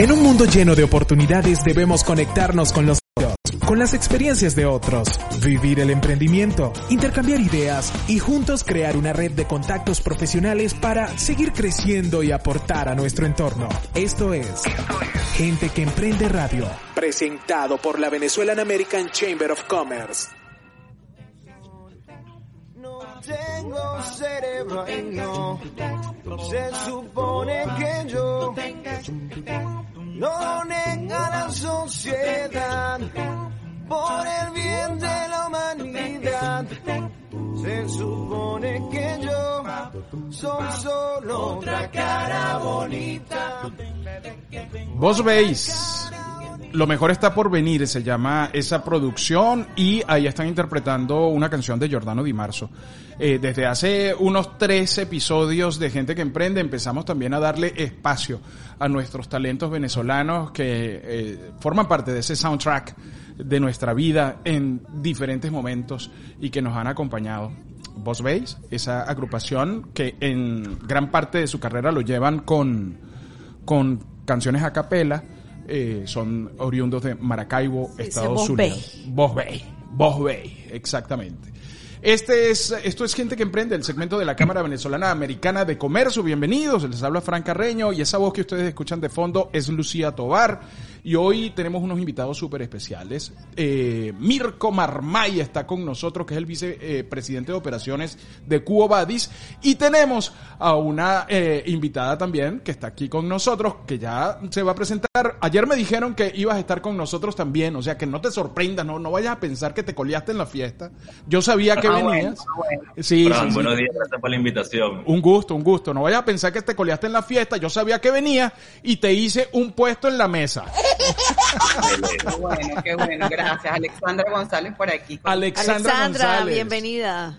En un mundo lleno de oportunidades debemos conectarnos con los con las experiencias de otros, vivir el emprendimiento, intercambiar ideas y juntos crear una red de contactos profesionales para seguir creciendo y aportar a nuestro entorno. Esto es Gente que Emprende Radio, presentado por la Venezuelan American Chamber of Commerce. No tengo cerebro se supone que yo no nega la sociedad por el bien de la humanidad. Se supone que yo soy solo otra cara bonita. Vos veis, lo mejor está por venir, se llama esa producción y ahí están interpretando una canción de Giordano Di Marzo. Eh, desde hace unos tres episodios de Gente que Emprende empezamos también a darle espacio a nuestros talentos venezolanos que eh, forman parte de ese soundtrack de nuestra vida en diferentes momentos y que nos han acompañado. Vos veis esa agrupación que en gran parte de su carrera lo llevan con, con canciones a capela, eh, son oriundos de Maracaibo, Estados Unidos. Vos veis, vos exactamente. Este es, esto es Gente que Emprende, el segmento de la Cámara Venezolana Americana de Comercio. Bienvenidos, les habla Fran Carreño y esa voz que ustedes escuchan de fondo es Lucía Tobar. Y hoy tenemos unos invitados súper especiales. Eh, Mirko Marmay está con nosotros, que es el vicepresidente de operaciones de Cubo Badis. Y tenemos a una eh, invitada también que está aquí con nosotros, que ya se va a presentar. Ayer me dijeron que ibas a estar con nosotros también, o sea que no te sorprendas, no, no vayas a pensar que te coliaste en la fiesta. Yo sabía que ah, venías. Sí, buenos días, gracias por la invitación. Un gusto, un gusto. No vayas a pensar que te coliaste en la fiesta. Yo sabía que venías y te hice un puesto en la mesa. Qué bueno, qué bueno, gracias. Alexandra González por aquí. Alexandra, bienvenida.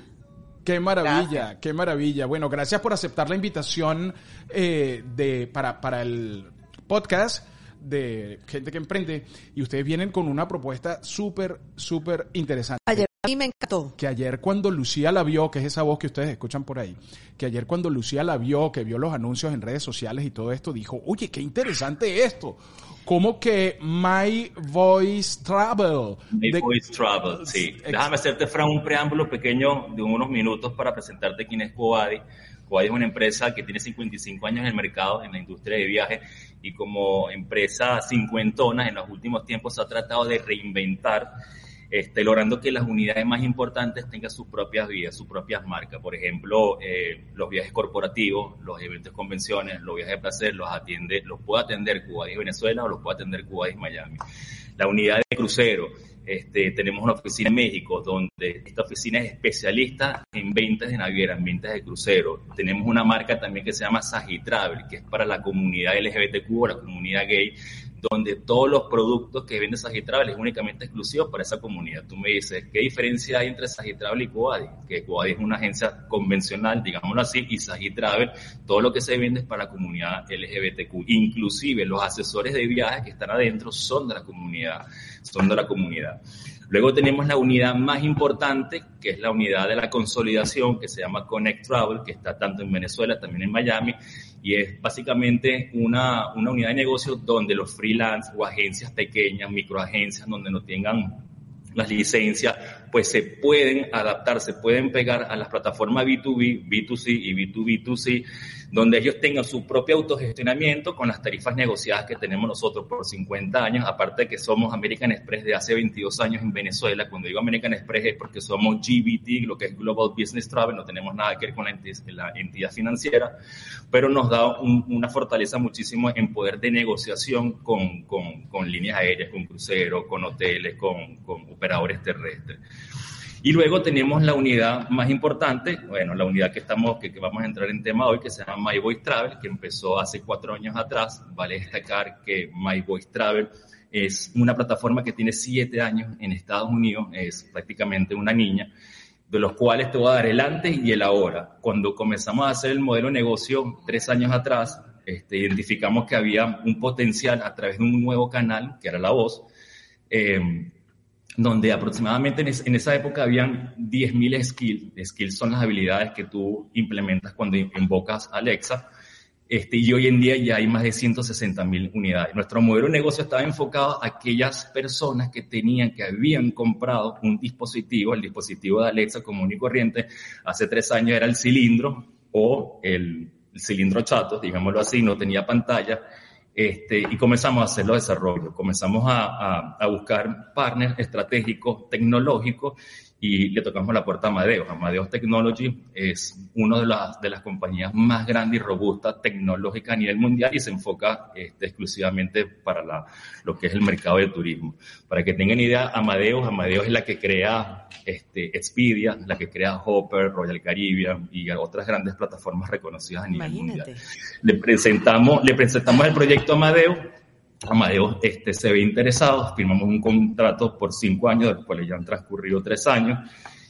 Qué maravilla, qué maravilla. Bueno, gracias por aceptar la invitación eh, de, para, para el podcast de gente que emprende y ustedes vienen con una propuesta súper, súper interesante. Ayer a mí me encantó. Que ayer cuando Lucía la vio, que es esa voz que ustedes escuchan por ahí, que ayer cuando Lucía la vio, que vio los anuncios en redes sociales y todo esto, dijo, oye, qué interesante esto como que My Voice Travel. My Voice Travel, sí. Déjame hacerte, Fran, un preámbulo pequeño de unos minutos para presentarte quién es Cobadi. Cobadi es una empresa que tiene 55 años en el mercado, en la industria de viajes, y como empresa cincuentona, en los últimos tiempos se ha tratado de reinventar este, logrando que las unidades más importantes tengan sus propias vías, sus propias marcas. Por ejemplo, eh, los viajes corporativos, los eventos convenciones, los viajes de placer, los atiende, los puede atender Cuba y Venezuela o los puede atender Cuba y Miami. La unidad de crucero, este, tenemos una oficina en México donde esta oficina es especialista en ventas de naviera, en ventas de crucero. Tenemos una marca también que se llama Sagitravel, que es para la comunidad LGBTQ la comunidad gay, donde todos los productos que vende Sagitravel es únicamente exclusivos para esa comunidad. Tú me dices, ¿qué diferencia hay entre Sagitravel y Coadi? Que Coadi es una agencia convencional, digámoslo así, y Sagitravel, todo lo que se vende es para la comunidad LGBTQ. Inclusive los asesores de viajes que están adentro son de la comunidad, son de la comunidad. Luego tenemos la unidad más importante, que es la unidad de la consolidación, que se llama Connect Travel, que está tanto en Venezuela, también en Miami, y es básicamente una, una unidad de negocio donde los freelance o agencias pequeñas, microagencias, donde no tengan las licencias, pues se pueden adaptar, se pueden pegar a las plataformas B2B, B2C y B2B2C, donde ellos tengan su propio autogestionamiento con las tarifas negociadas que tenemos nosotros por 50 años, aparte de que somos American Express de hace 22 años en Venezuela. Cuando digo American Express es porque somos GBT, lo que es Global Business Travel, no tenemos nada que ver con la entidad, financiera, pero nos da una fortaleza muchísimo en poder de negociación con, con, con líneas aéreas, con cruceros, con hoteles, con, con operadores terrestres. Y luego tenemos la unidad más importante, bueno, la unidad que estamos, que, vamos a entrar en tema hoy, que se llama My Voice Travel, que empezó hace cuatro años atrás. Vale destacar que My Voice Travel es una plataforma que tiene siete años en Estados Unidos, es prácticamente una niña, de los cuales te voy a dar el antes y el ahora. Cuando comenzamos a hacer el modelo de negocio tres años atrás, este, identificamos que había un potencial a través de un nuevo canal, que era la voz, eh, donde aproximadamente en, esa época habían 10.000 skills. Skills son las habilidades que tú implementas cuando invocas Alexa. Este, y hoy en día ya hay más de 160 mil unidades. Nuestro modelo de negocio estaba enfocado a aquellas personas que tenían, que habían comprado un dispositivo, el dispositivo de Alexa común y corriente, hace tres años era el cilindro o el, el cilindro chato, digámoslo así, no tenía pantalla, este, y comenzamos a hacer los desarrollos, comenzamos a, a, a buscar partners estratégicos, tecnológicos, y le tocamos la puerta a Amadeus. Amadeus Technology es una de las, de las compañías más grandes y robustas tecnológicas a nivel mundial y se enfoca este, exclusivamente para la, lo que es el mercado de turismo. Para que tengan idea, Amadeus, Amadeus es la que crea este, Expedia, la que crea Hopper, Royal Caribbean y otras grandes plataformas reconocidas a nivel Imagínate. mundial. Le presentamos, le presentamos el proyecto a Amadeus Amadeo este, se ve interesado, firmamos un contrato por cinco años, de los cuales ya han transcurrido tres años,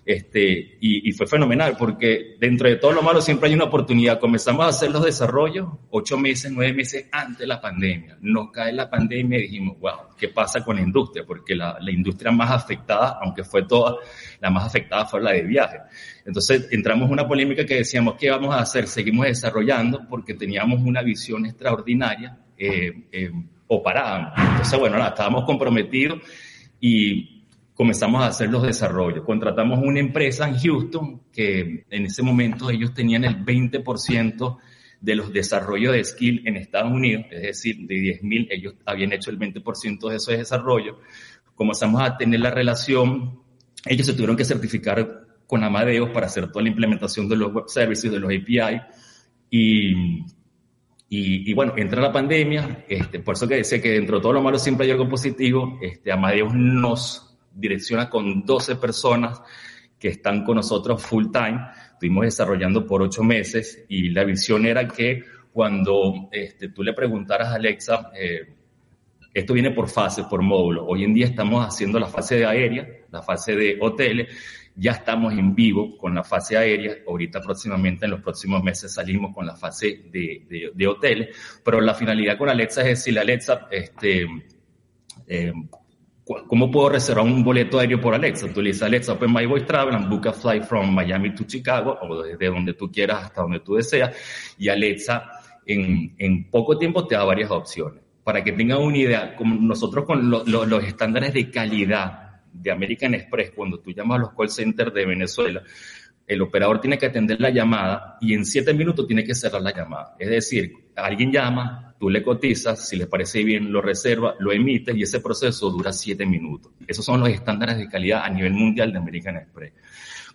este, y, y, fue fenomenal porque dentro de todo lo malo siempre hay una oportunidad. Comenzamos a hacer los desarrollos ocho meses, nueve meses antes de la pandemia. Nos cae la pandemia y dijimos, wow, ¿qué pasa con la industria? Porque la, la industria más afectada, aunque fue toda, la más afectada fue la de viaje. Entonces entramos en una polémica que decíamos, ¿qué vamos a hacer? Seguimos desarrollando porque teníamos una visión extraordinaria. Eh, eh, o parábamos. Entonces, bueno, estábamos comprometidos y comenzamos a hacer los desarrollos. Contratamos una empresa en Houston que en ese momento ellos tenían el 20% de los desarrollos de skill en Estados Unidos, es decir, de 10.000 ellos habían hecho el 20% de esos desarrollos. Comenzamos a tener la relación, ellos se tuvieron que certificar con Amadeus para hacer toda la implementación de los web services, de los API y y, y, bueno, entra la pandemia, este, por eso que decía que dentro de todo lo malo siempre hay algo positivo. Este, Amadeus nos direcciona con 12 personas que están con nosotros full time. Estuvimos desarrollando por ocho meses y la visión era que cuando este, tú le preguntaras a Alexa, eh, esto viene por fase, por módulo. Hoy en día estamos haciendo la fase de aérea, la fase de hoteles, ya estamos en vivo con la fase aérea. Ahorita próximamente, en los próximos meses, salimos con la fase de, de, hoteles. Pero la finalidad con Alexa es decirle, Alexa, este, eh, ¿cómo puedo reservar un boleto aéreo por Alexa? Tú le dices, Alexa, open my voice travel and book a flight from Miami to Chicago, o desde donde tú quieras hasta donde tú deseas. Y Alexa, en, en poco tiempo, te da varias opciones. Para que tengan una idea, como nosotros con lo, lo, los estándares de calidad de American Express, cuando tú llamas a los call centers de Venezuela, el operador tiene que atender la llamada y en siete minutos tiene que cerrar la llamada. Es decir, alguien llama, tú le cotizas, si le parece bien lo reserva, lo emites y ese proceso dura siete minutos. Esos son los estándares de calidad a nivel mundial de American Express.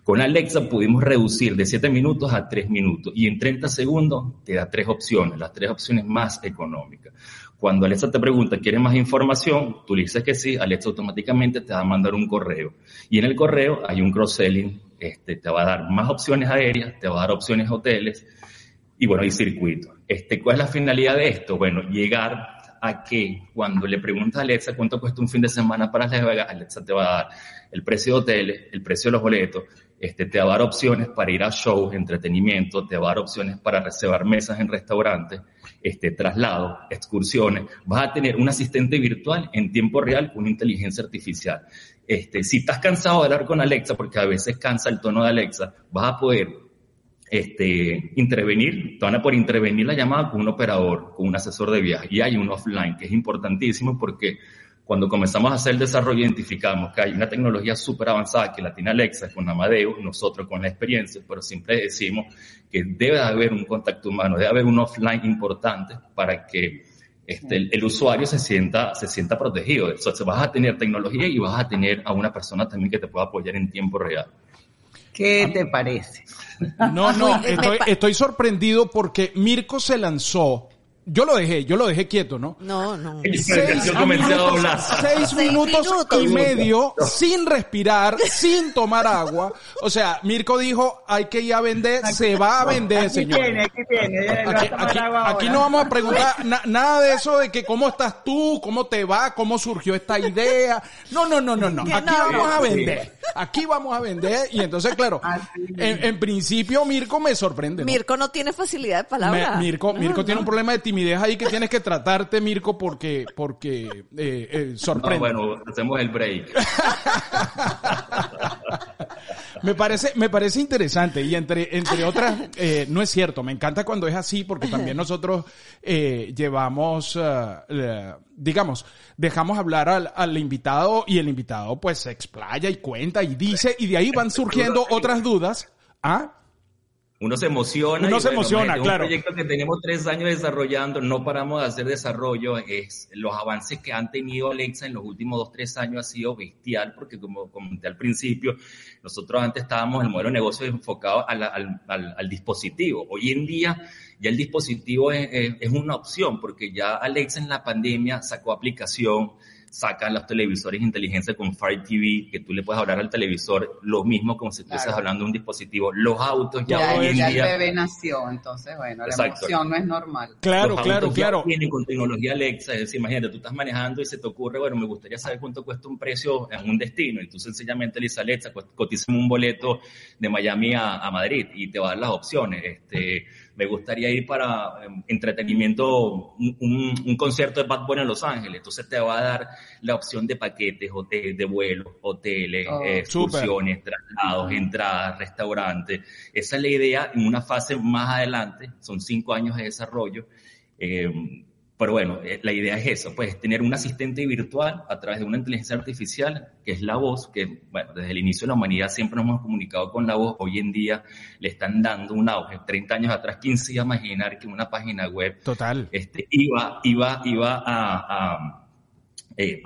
Con Alexa pudimos reducir de 7 minutos a 3 minutos y en 30 segundos te da tres opciones, las tres opciones más económicas. Cuando Alexa te pregunta, ¿quieres más información? Tú le dices que sí, Alexa automáticamente te va a mandar un correo. Y en el correo hay un cross-selling, este, te va a dar más opciones aéreas, te va a dar opciones hoteles y bueno, hay circuitos. Este, ¿Cuál es la finalidad de esto? Bueno, llegar a que cuando le preguntas a Alexa cuánto cuesta un fin de semana para Las Vegas, Alexa te va a dar el precio de hoteles, el precio de los boletos, este, te va a dar opciones para ir a shows, entretenimiento, te va a dar opciones para reservar mesas en restaurantes, este, traslados, excursiones. Vas a tener un asistente virtual en tiempo real con inteligencia artificial. Este, si estás cansado de hablar con Alexa, porque a veces cansa el tono de Alexa, vas a poder este, intervenir, te van a poder intervenir la llamada con un operador, con un asesor de viaje. Y hay un offline que es importantísimo porque cuando comenzamos a hacer el desarrollo identificamos que hay una tecnología súper avanzada que la tiene Alexa con Amadeus, nosotros con la experiencia, pero siempre decimos que debe haber un contacto humano, debe haber un offline importante para que este, el, usuario se sienta, se sienta protegido. Entonces vas a tener tecnología y vas a tener a una persona también que te pueda apoyar en tiempo real. ¿Qué te parece? No, no, estoy, estoy sorprendido porque Mirko se lanzó yo lo dejé, yo lo dejé quieto, ¿no? No, no. Seis, minutos, seis minutos, minutos y medio sin respirar, sin tomar agua. O sea, Mirko dijo, hay que ir a vender, se va a vender, aquí señor. Tiene, aquí tiene, aquí, aquí, aquí, no vamos a preguntar na, nada de eso de que cómo estás tú, cómo te va, cómo surgió esta idea. No, no, no, no, no. Aquí vamos a vender. Aquí vamos a vender. Y entonces, claro, en, en principio Mirko me sorprende. ¿no? Mirko no tiene facilidad de palabra. Me, Mirko, Mirko no, tiene no. un problema de timidez timidez ahí que tienes que tratarte, Mirko, porque, porque eh, eh, sorprende. bueno, hacemos el break. me parece, me parece interesante y entre, entre otras, eh, no es cierto, me encanta cuando es así porque también nosotros eh, llevamos, digamos, dejamos hablar al, al invitado y el invitado pues se explaya y cuenta y dice y de ahí van surgiendo otras dudas. ¿Ah? Uno se emociona. Uno se emociona, claro. Un proyecto que tenemos tres años desarrollando, no paramos de hacer desarrollo. Es, los avances que han tenido Alexa en los últimos dos, tres años ha sido bestial, porque como comenté al principio, nosotros antes estábamos en el modelo de negocio enfocado al, al, al, al dispositivo. Hoy en día ya el dispositivo es, es, es una opción, porque ya Alexa en la pandemia sacó aplicación, sacan los televisores inteligencia con Fire TV, que tú le puedes hablar al televisor lo mismo como si estuvieses claro. hablando de un dispositivo. Los autos ya, ya hoy en ya día... el bebé nació, entonces bueno, Exacto. la emoción no es normal. Claro, los claro, autos claro. Ya vienen con tecnología Alexa, es decir, imagínate, tú estás manejando y se te ocurre, bueno, me gustaría saber cuánto cuesta un precio en un destino, y tú sencillamente le dices Alexa, cotízame un boleto de Miami a, a Madrid, y te va a dar las opciones, este me gustaría ir para um, entretenimiento, un, un, un, concierto de Bad Bunny en Los Ángeles. Entonces te va a dar la opción de paquetes, de, de vuelos, hoteles, oh, eh, excursiones, traslados, entradas, restaurantes. Esa es la idea en una fase más adelante, son cinco años de desarrollo. Eh, pero bueno, la idea es eso, pues tener un asistente virtual a través de una inteligencia artificial, que es la voz, que bueno, desde el inicio de la humanidad siempre nos hemos comunicado con la voz, hoy en día le están dando un auge. 30 años atrás, ¿quién se iba a imaginar que una página web Total. Este, iba, iba, iba a... a eh,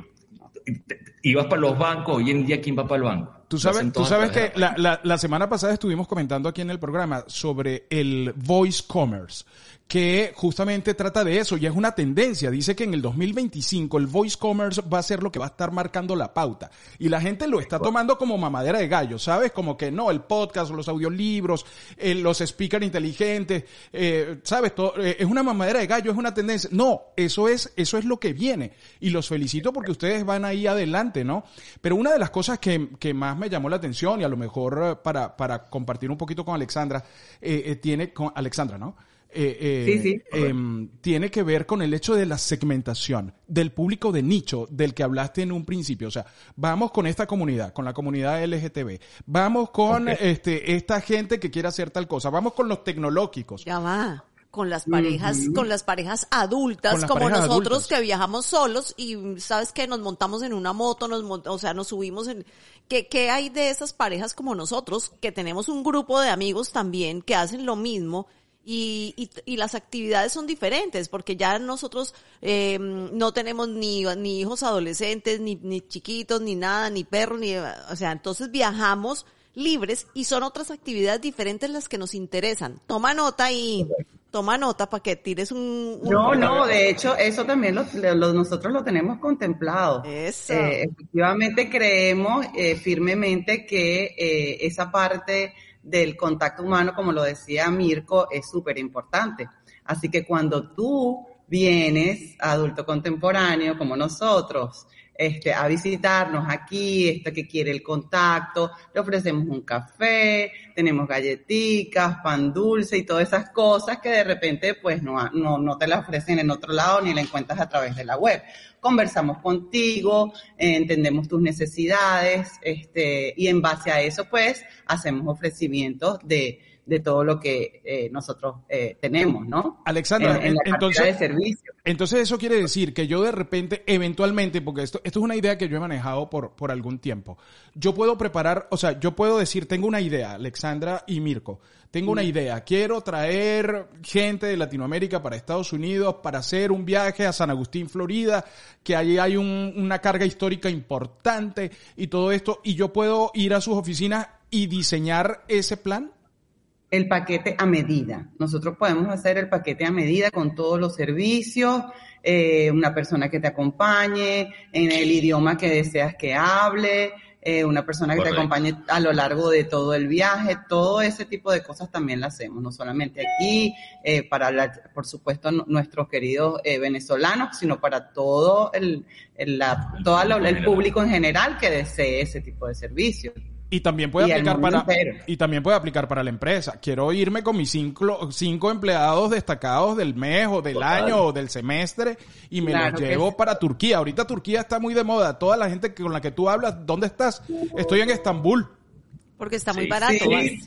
ibas para los bancos, hoy en día ¿quién va para el banco? Tú sabes, tú sabes que la, la, la, semana pasada estuvimos comentando aquí en el programa sobre el voice commerce, que justamente trata de eso y es una tendencia. Dice que en el 2025 el voice commerce va a ser lo que va a estar marcando la pauta. Y la gente lo está tomando como mamadera de gallo, ¿sabes? Como que no, el podcast, los audiolibros, eh, los speakers inteligentes, eh, ¿sabes? Todo, eh, es una mamadera de gallo, es una tendencia. No, eso es, eso es lo que viene. Y los felicito porque ustedes van ahí adelante, ¿no? Pero una de las cosas que, que más me llamó la atención y a lo mejor para, para compartir un poquito con Alexandra, eh, tiene con Alexandra, ¿no? Eh, eh, sí, sí. Eh, tiene que ver con el hecho de la segmentación del público de nicho del que hablaste en un principio. O sea, vamos con esta comunidad, con la comunidad LGTB, vamos con okay. este, esta gente que quiere hacer tal cosa, vamos con los tecnológicos. Ya va con las parejas, uh -huh. con las parejas adultas, las como parejas nosotros adultas. que viajamos solos y sabes que nos montamos en una moto, nos o sea, nos subimos en ¿qué, ¿qué hay de esas parejas como nosotros que tenemos un grupo de amigos también que hacen lo mismo? Y, y, y, las actividades son diferentes porque ya nosotros eh, no tenemos ni, ni hijos adolescentes, ni, ni chiquitos, ni nada, ni perros, ni, o sea, entonces viajamos libres y son otras actividades diferentes las que nos interesan. Toma nota y toma nota para que tires un, un, No, no, de hecho eso también lo, lo, nosotros lo tenemos contemplado. Eso. Eh, efectivamente creemos eh, firmemente que eh, esa parte del contacto humano, como lo decía Mirko, es súper importante. Así que cuando tú vienes, adulto contemporáneo, como nosotros, este, a visitarnos aquí, este que quiere el contacto, le ofrecemos un café, tenemos galletitas, pan dulce y todas esas cosas que de repente pues no, no, no te la ofrecen en otro lado ni la encuentras a través de la web. Conversamos contigo, entendemos tus necesidades, este, y en base a eso pues hacemos ofrecimientos de, de todo lo que eh, nosotros eh, tenemos, ¿no? Alexandra, en, en la entonces, de servicio. entonces eso quiere decir que yo de repente, eventualmente, porque esto, esto es una idea que yo he manejado por, por algún tiempo, yo puedo preparar, o sea, yo puedo decir, tengo una idea, Alexandra y Mirko, tengo una idea, quiero traer gente de Latinoamérica para Estados Unidos para hacer un viaje a San Agustín, Florida, que allí hay un, una carga histórica importante y todo esto, y yo puedo ir a sus oficinas y diseñar ese plan el paquete a medida. Nosotros podemos hacer el paquete a medida con todos los servicios, eh, una persona que te acompañe en el idioma que deseas que hable, eh, una persona que Correcto. te acompañe a lo largo de todo el viaje, todo ese tipo de cosas también lo hacemos, no solamente aquí, eh, para, la, por supuesto, nuestros queridos eh, venezolanos, sino para todo el, el, la, todo el público en general que desee ese tipo de servicios. Y también puede aplicar para y también puede aplicar para la empresa. Quiero irme con mis cinco, cinco empleados destacados del mes o del año o del semestre y me los llevo para Turquía. Ahorita Turquía está muy de moda. Toda la gente con la que tú hablas, ¿dónde estás? Estoy en Estambul. Porque está muy barato. Sí,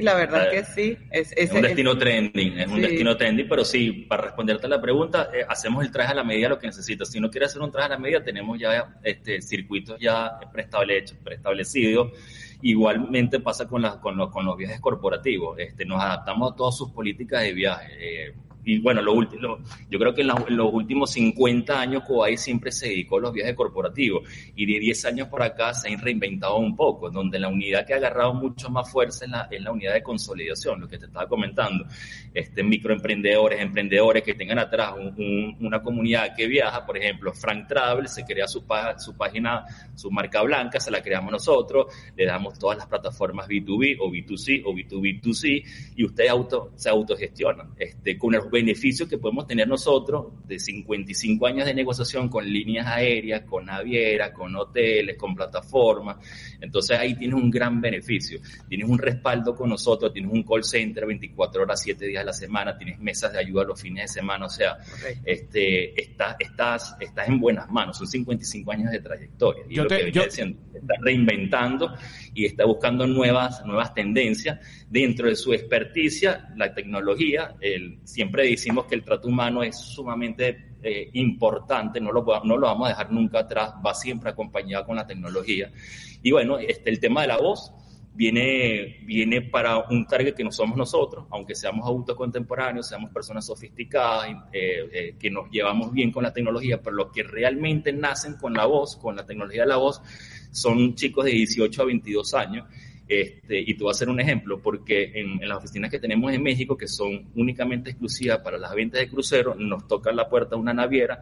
la verdad que sí. Es, un destino trending, es un destino trending, pero sí, para responderte a la pregunta, eh, hacemos el traje a la medida lo que necesitas. Si no quieres hacer un traje a la medida, tenemos ya este, circuitos ya preestablecidos, preestablecidos. Igualmente pasa con, las, con, los, con los viajes corporativos. Este, nos adaptamos a todas sus políticas de viaje. Eh, y bueno, lo último, yo creo que en, los últimos 50 años Kuwait siempre se dedicó a los viajes corporativos y de 10 años por acá se han reinventado un poco, donde la unidad que ha agarrado mucho más fuerza es la, la unidad de consolidación, lo que te estaba comentando. Este, microemprendedores, emprendedores que tengan atrás una comunidad que viaja, por ejemplo, Frank Travel se crea su, su página, su marca blanca, se la creamos nosotros, le damos todas las plataformas B2B o B2C o B2B2C y ustedes auto, se autogestionan este, con el beneficios que podemos tener nosotros de 55 años de negociación con líneas aéreas, con navieras, con hoteles, con plataformas. Entonces ahí tienes un gran beneficio. Tienes un respaldo con nosotros, tienes un call center 24 horas, 7 días a la semana, tienes mesas de ayuda los fines de semana. O sea, este, estás, estás, estás en buenas manos. Son 55 años de trayectoria. Y yo lo que yo... está reinventando y está buscando nuevas, nuevas tendencias dentro de su experticia, la tecnología, el, siempre decimos que el trato humano es sumamente eh, importante, no lo, no lo vamos a dejar nunca atrás, va siempre acompañado con la tecnología. Y bueno, este, el tema de la voz viene, viene para un target que no somos nosotros, aunque seamos adultos contemporáneos, seamos personas sofisticadas, eh, eh, que nos llevamos bien con la tecnología, pero los que realmente nacen con la voz, con la tecnología de la voz, son chicos de 18 a 22 años este, y tú vas a hacer un ejemplo, porque en, las oficinas que tenemos en México, que son únicamente exclusivas para las ventas de cruceros, nos toca la puerta una naviera,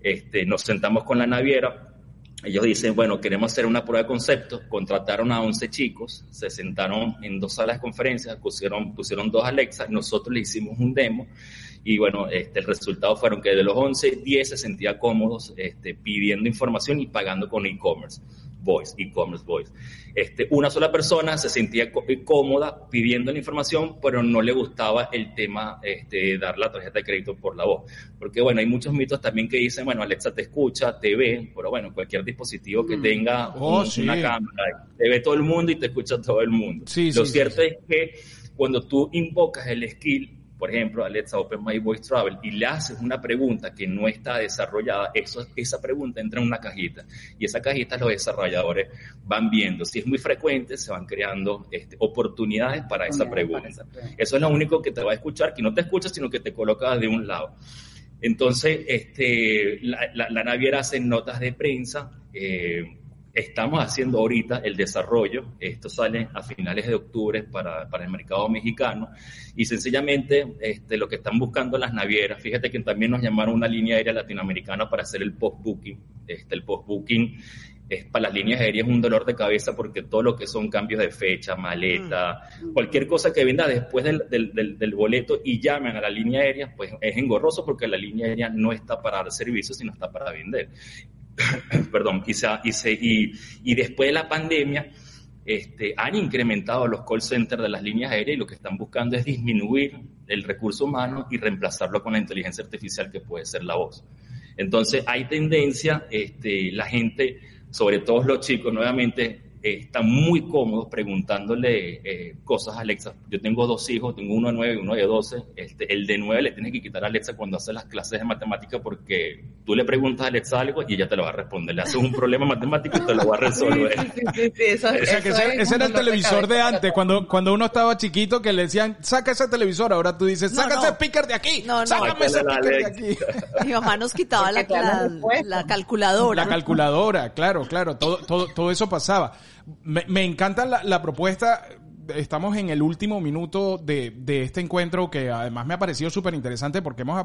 este, nos sentamos con la naviera, ellos dicen, bueno, queremos hacer una prueba de concepto, contrataron a 11 chicos, se sentaron en dos salas de conferencias, pusieron, pusieron dos Alexa, nosotros le hicimos un demo y bueno, este, el resultado fueron que de los 11, 10 se sentían cómodos este, pidiendo información y pagando con e-commerce voice, e-commerce voice. Este, una sola persona se sentía eh, cómoda pidiendo la información, pero no le gustaba el tema este, de dar la tarjeta de crédito por la voz. Porque bueno, hay muchos mitos también que dicen, bueno, Alexa te escucha, te ve, pero bueno, cualquier dispositivo que mm. tenga oh, una cámara, te ve todo el mundo y te escucha todo el mundo. Lo cierto es que cuando tú invocas el skill por ejemplo, Alexa Open My Voice Travel y le haces una pregunta que no está desarrollada, eso, esa pregunta entra en una cajita y esa cajita los desarrolladores van viendo. Si es muy frecuente, se van creando este, oportunidades para esa pregunta. Eso es lo único que te va a escuchar, que no te escucha, sino que te coloca de un lado. Entonces, este, la, la, naviera hace notas de prensa. Eh, Estamos haciendo ahorita el desarrollo, esto sale a finales de octubre para, para el mercado mexicano y sencillamente este, lo que están buscando las navieras, fíjate que también nos llamaron una línea aérea latinoamericana para hacer el post-booking, este, el post-booking es para las líneas aéreas un dolor de cabeza porque todo lo que son cambios de fecha, maleta, mm. cualquier cosa que venda después del, del, del, boleto y llamen a la línea aérea, pues es engorroso porque la línea aérea no está para dar servicio, sino está para vender. perdón, quizá, y, y, y, después de la pandemia, este, han incrementado los call centers de las líneas aéreas y lo que están buscando es disminuir el recurso humano y reemplazarlo con la inteligencia artificial que puede ser la voz. Entonces hay tendencia, este, la gente, sobre todo los chicos, nuevamente están muy cómodos preguntándole eh, cosas a Alexa. Yo tengo dos hijos, tengo uno de 9 y uno de 12. Este, el de 9 le tienes que quitar a Alexa cuando hace las clases de matemática porque tú le preguntas a Alexa algo y ella te lo va a responder. Le haces un problema matemático y te lo va a resolver. ese, era el televisor de antes, cuando, cuando uno estaba chiquito que le decían, saca ese televisor. Ahora tú dices, saca ese speaker de aquí. No, no. Sácame ese speaker de aquí. Mi mamá nos quitaba la, la, calculadora. La calculadora, claro, claro. Todo, todo, todo eso pasaba. Me, encanta la, propuesta estamos en el último minuto de, este encuentro que además me ha parecido súper interesante porque hemos,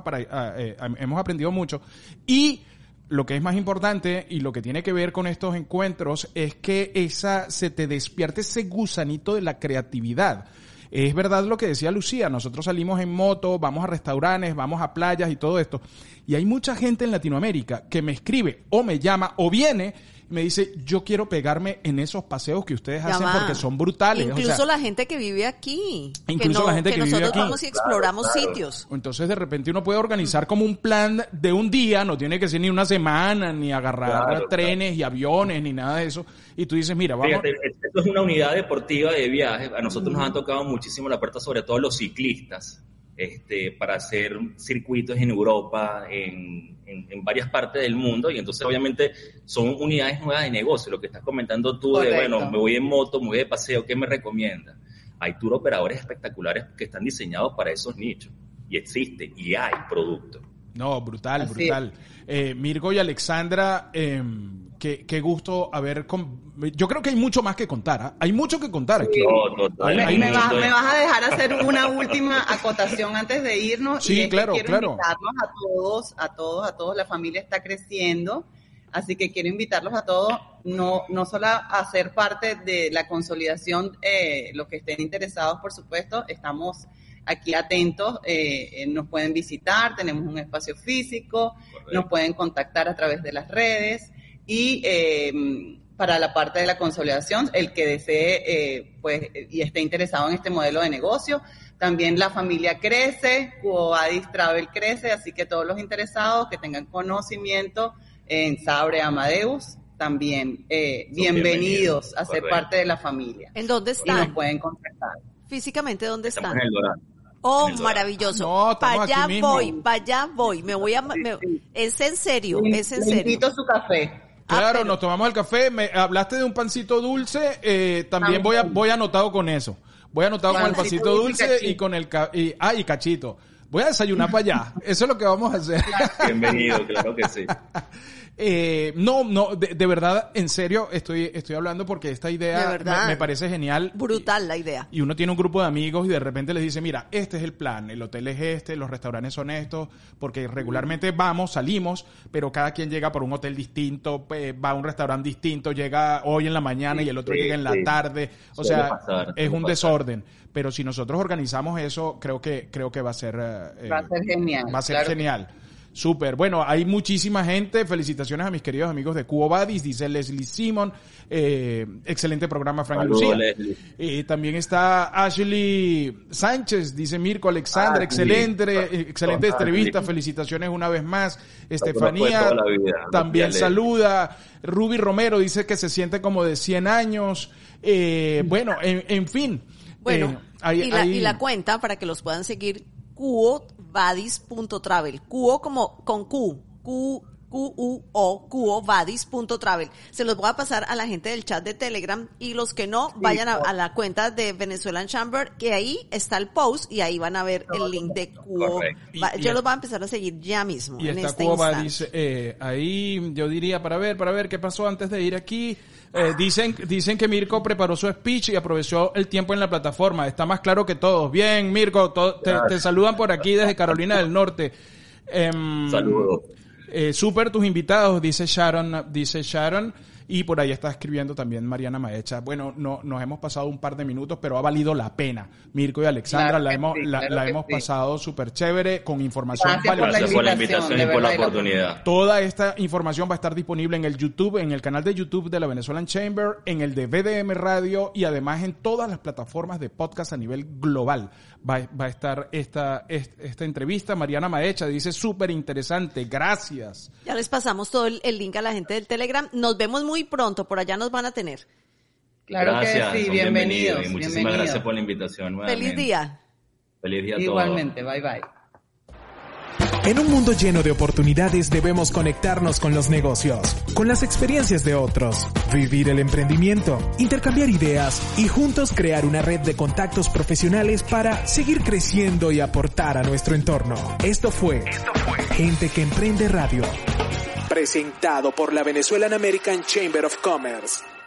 eh, hemos aprendido mucho. Y lo que es más importante y lo que tiene que ver con estos encuentros es que esa se te despierte ese gusanito de la creatividad. Es verdad lo que decía Lucía, nosotros salimos en moto, vamos a restaurantes, vamos a playas y todo esto. Y hay mucha gente en Latinoamérica que me escribe o me llama o viene me dice, yo quiero pegarme en esos paseos que ustedes hacen porque son brutales. Incluso la gente que vive aquí. Incluso la gente que, vive aquí. Nosotros vamos y exploramos sitios. Entonces de repente uno puede organizar como un plan de un día, no tiene que ser ni una semana, ni agarrar trenes y aviones, ni nada de eso. Y tú dices, mira, vamos. esto es una unidad deportiva de viaje. A nosotros nos han tocado muchísimo la puerta, sobre todo los ciclistas este, para hacer circuitos en Europa, en, en, varias partes del mundo, y entonces obviamente son unidades nuevas de negocio, lo que estás comentando tú de, bueno, me voy en moto, me voy de paseo, ¿qué me recomienda? Hay tour operadores espectaculares que están diseñados para esos nichos, y existe, y hay productos. No, brutal, brutal. Eh, Mirko y Alexandra, eh, qué, gusto haber... Yo creo que hay mucho más que contar. ¿ah? Hay mucho que contar aquí. me, vas, a dejar hacer una última acotación antes de irnos. Sí, claro, quiero claro. Invitarlos a todos, a todos, a todos. La familia está creciendo. Así que quiero invitarlos a todos, no, no solo a ser parte de la consolidación, eh, los que estén interesados, por supuesto, estamos aquí atentos, eh, eh, nos pueden visitar, tenemos un espacio físico, nos pueden contactar a través de las redes y eh, para la parte de la consolidación, el que desee eh, pues, y esté interesado en este modelo de negocio. También la familia crece, Cuobadis Travel crece, así que todos los interesados que tengan conocimiento en Sabre Amadeus, también eh, bienvenidos, a ser parte de la familia. ¿En dónde están? Y nos pueden contactar. Físicamente, ¿dónde están? Oh, maravilloso. para allá voy, para allá voy. Me voy a. es en serio, es en serio. invito su café. Claro, ah, nos tomamos el café. Me hablaste de un pancito dulce. Eh, también voy a, voy anotado con eso. Voy anotado con el pancito dulce y, con el y, ah, y cachito. Voy a desayunar para allá. Eso es lo que vamos a hacer. Bienvenido, claro que sí. Eh, no, no, de, verdad, en serio, estoy, estoy hablando porque esta idea me, parece genial. Brutal la idea. Y uno tiene un grupo de amigos y de repente les dice, mira, este es el plan, el hotel es este, los restaurantes son estos, porque regularmente vamos, salimos, pero cada quien llega por un hotel distinto, va a un restaurante distinto, llega hoy en la mañana y el otro llega en la tarde. O sea, es un desorden. Pero si nosotros organizamos eso, creo que, creo que va a ser... Eh, va a ser genial. Va a ser genial. Súper. Bueno, hay muchísima gente. Felicitaciones a mis queridos amigos de Cubo Badis, dice Leslie Simon. Eh, excelente programa, Frank y Lucía. Eh, también está Ashley Sánchez, dice Mirko Alexandra. excelente, excelente entrevista. Felicitaciones una vez más. Estefanía también saluda. Ruby Romero dice que se siente como de 100 años. Eh, bueno, en, fin. Bueno, y, la, y la cuenta para que los puedan seguir cuovadis.travel. Cuo como con Q. Q Q-U-O. Se los voy a pasar a la gente del chat de Telegram y los que no, vayan a, la cuenta de Venezuelan Chamber, que ahí está el post y ahí van a ver el link de Cuo. Yo los voy a empezar a seguir ya mismo. Y está este eh, ahí yo diría para ver, para ver qué pasó antes de ir aquí. Eh, dicen, dicen que Mirko preparó su speech y aprovechó el tiempo en la plataforma. Está más claro que todos. Bien, Mirko, te, saludan por aquí desde Carolina del Norte. Em, Saludos. Eh, super tus invitados, dice Sharon, dice Sharon. Y por ahí está escribiendo también Mariana Maecha. Bueno, no, nos hemos pasado un par de minutos, pero ha valido la pena. Mirko y Alexandra la hemos, la, hemos pasado súper chévere con información Gracias por la invitación y por la oportunidad. Toda esta información va a estar disponible en el YouTube, en el canal de YouTube de la Venezuelan Chamber, en el de VDM Radio y además en todas las plataformas de podcast a nivel global. Va, va a estar esta, esta, entrevista. Mariana Maecha dice súper interesante. Gracias. Ya les pasamos todo el link a la gente del Telegram. Nos vemos muy pronto, por allá nos van a tener. Claro gracias, que sí, bienvenidos. muchísimas gracias por la invitación. Feliz día. Feliz día a todos. Igualmente, bye bye. En un mundo lleno de oportunidades debemos conectarnos con los negocios, con las experiencias de otros, vivir el emprendimiento, intercambiar ideas y juntos crear una red de contactos profesionales para seguir creciendo y aportar a nuestro entorno. Esto fue, Esto fue Gente que Emprende Radio presentado por la Venezuelan American Chamber of Commerce.